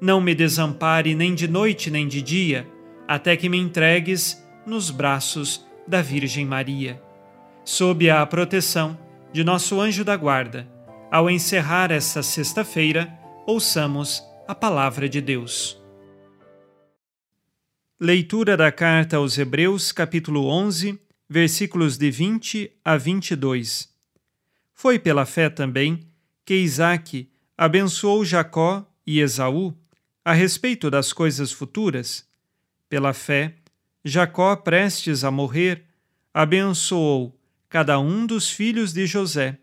não me desampare nem de noite nem de dia, até que me entregues nos braços da Virgem Maria. Sob a proteção de nosso anjo da guarda, ao encerrar esta sexta-feira, ouçamos a palavra de Deus. Leitura da carta aos Hebreus, capítulo 11, versículos de 20 a 22. Foi pela fé também que Isaac abençoou Jacó e Esaú a respeito das coisas futuras. Pela fé, Jacó, prestes a morrer, abençoou cada um dos filhos de José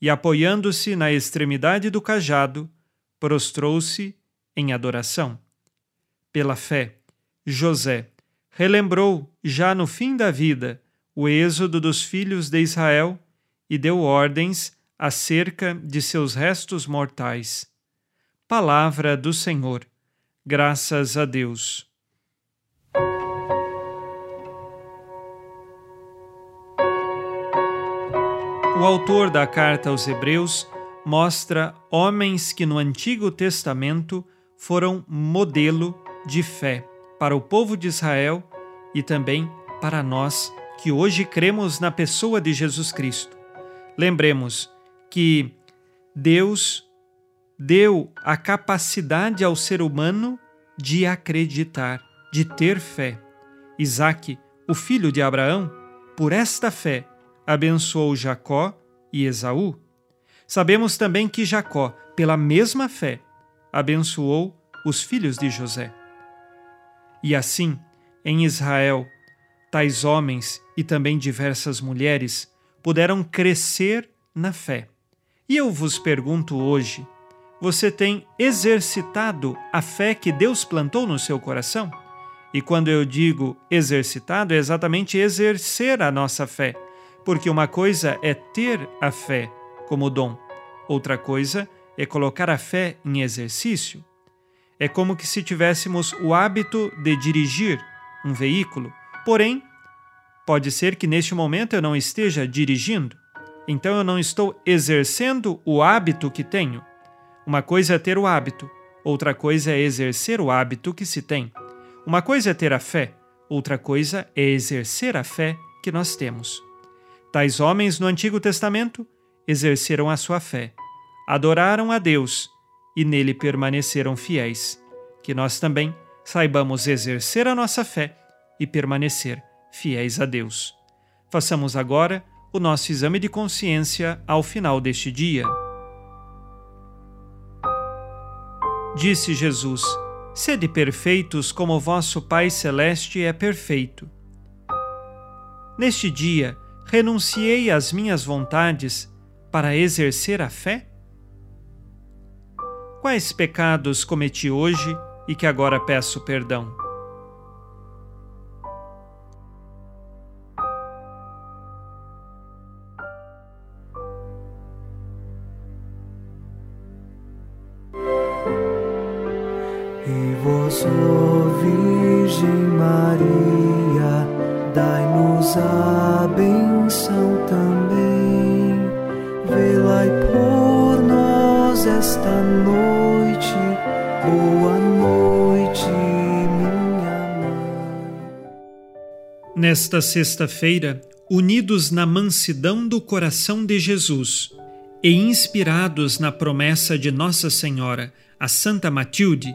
e, apoiando-se na extremidade do cajado, prostrou-se em adoração. Pela fé, José relembrou, já no fim da vida, o êxodo dos filhos de Israel e deu ordens acerca de seus restos mortais. Palavra do Senhor. Graças a Deus. O autor da carta aos Hebreus mostra homens que no Antigo Testamento foram modelo de fé para o povo de Israel e também para nós que hoje cremos na pessoa de Jesus Cristo. Lembremos que Deus deu a capacidade ao ser humano de acreditar, de ter fé. Isaac, o filho de Abraão, por esta fé, abençoou Jacó e Esaú. Sabemos também que Jacó, pela mesma fé, abençoou os filhos de José. E assim, em Israel, tais homens e também diversas mulheres puderam crescer na fé. E eu vos pergunto hoje: você tem exercitado a fé que Deus plantou no seu coração? E quando eu digo exercitado, é exatamente exercer a nossa fé porque uma coisa é ter a fé como dom, outra coisa é colocar a fé em exercício. É como que se tivéssemos o hábito de dirigir um veículo, porém, pode ser que neste momento eu não esteja dirigindo, então eu não estou exercendo o hábito que tenho. Uma coisa é ter o hábito, outra coisa é exercer o hábito que se tem. Uma coisa é ter a fé, outra coisa é exercer a fé que nós temos. Tais homens no Antigo Testamento exerceram a sua fé, adoraram a Deus e nele permaneceram fiéis. Que nós também saibamos exercer a nossa fé e permanecer fiéis a Deus. Façamos agora o nosso exame de consciência ao final deste dia. Disse Jesus: Sede perfeitos como vosso Pai Celeste é perfeito. Neste dia, renunciei às minhas vontades para exercer a fé? Quais pecados cometi hoje e que agora peço perdão? Virgem Maria, dai-nos a benção também. Por nós esta noite. Boa noite, minha mãe. Nesta sexta-feira, unidos na mansidão do coração de Jesus e inspirados na promessa de Nossa Senhora, a Santa Matilde,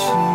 watching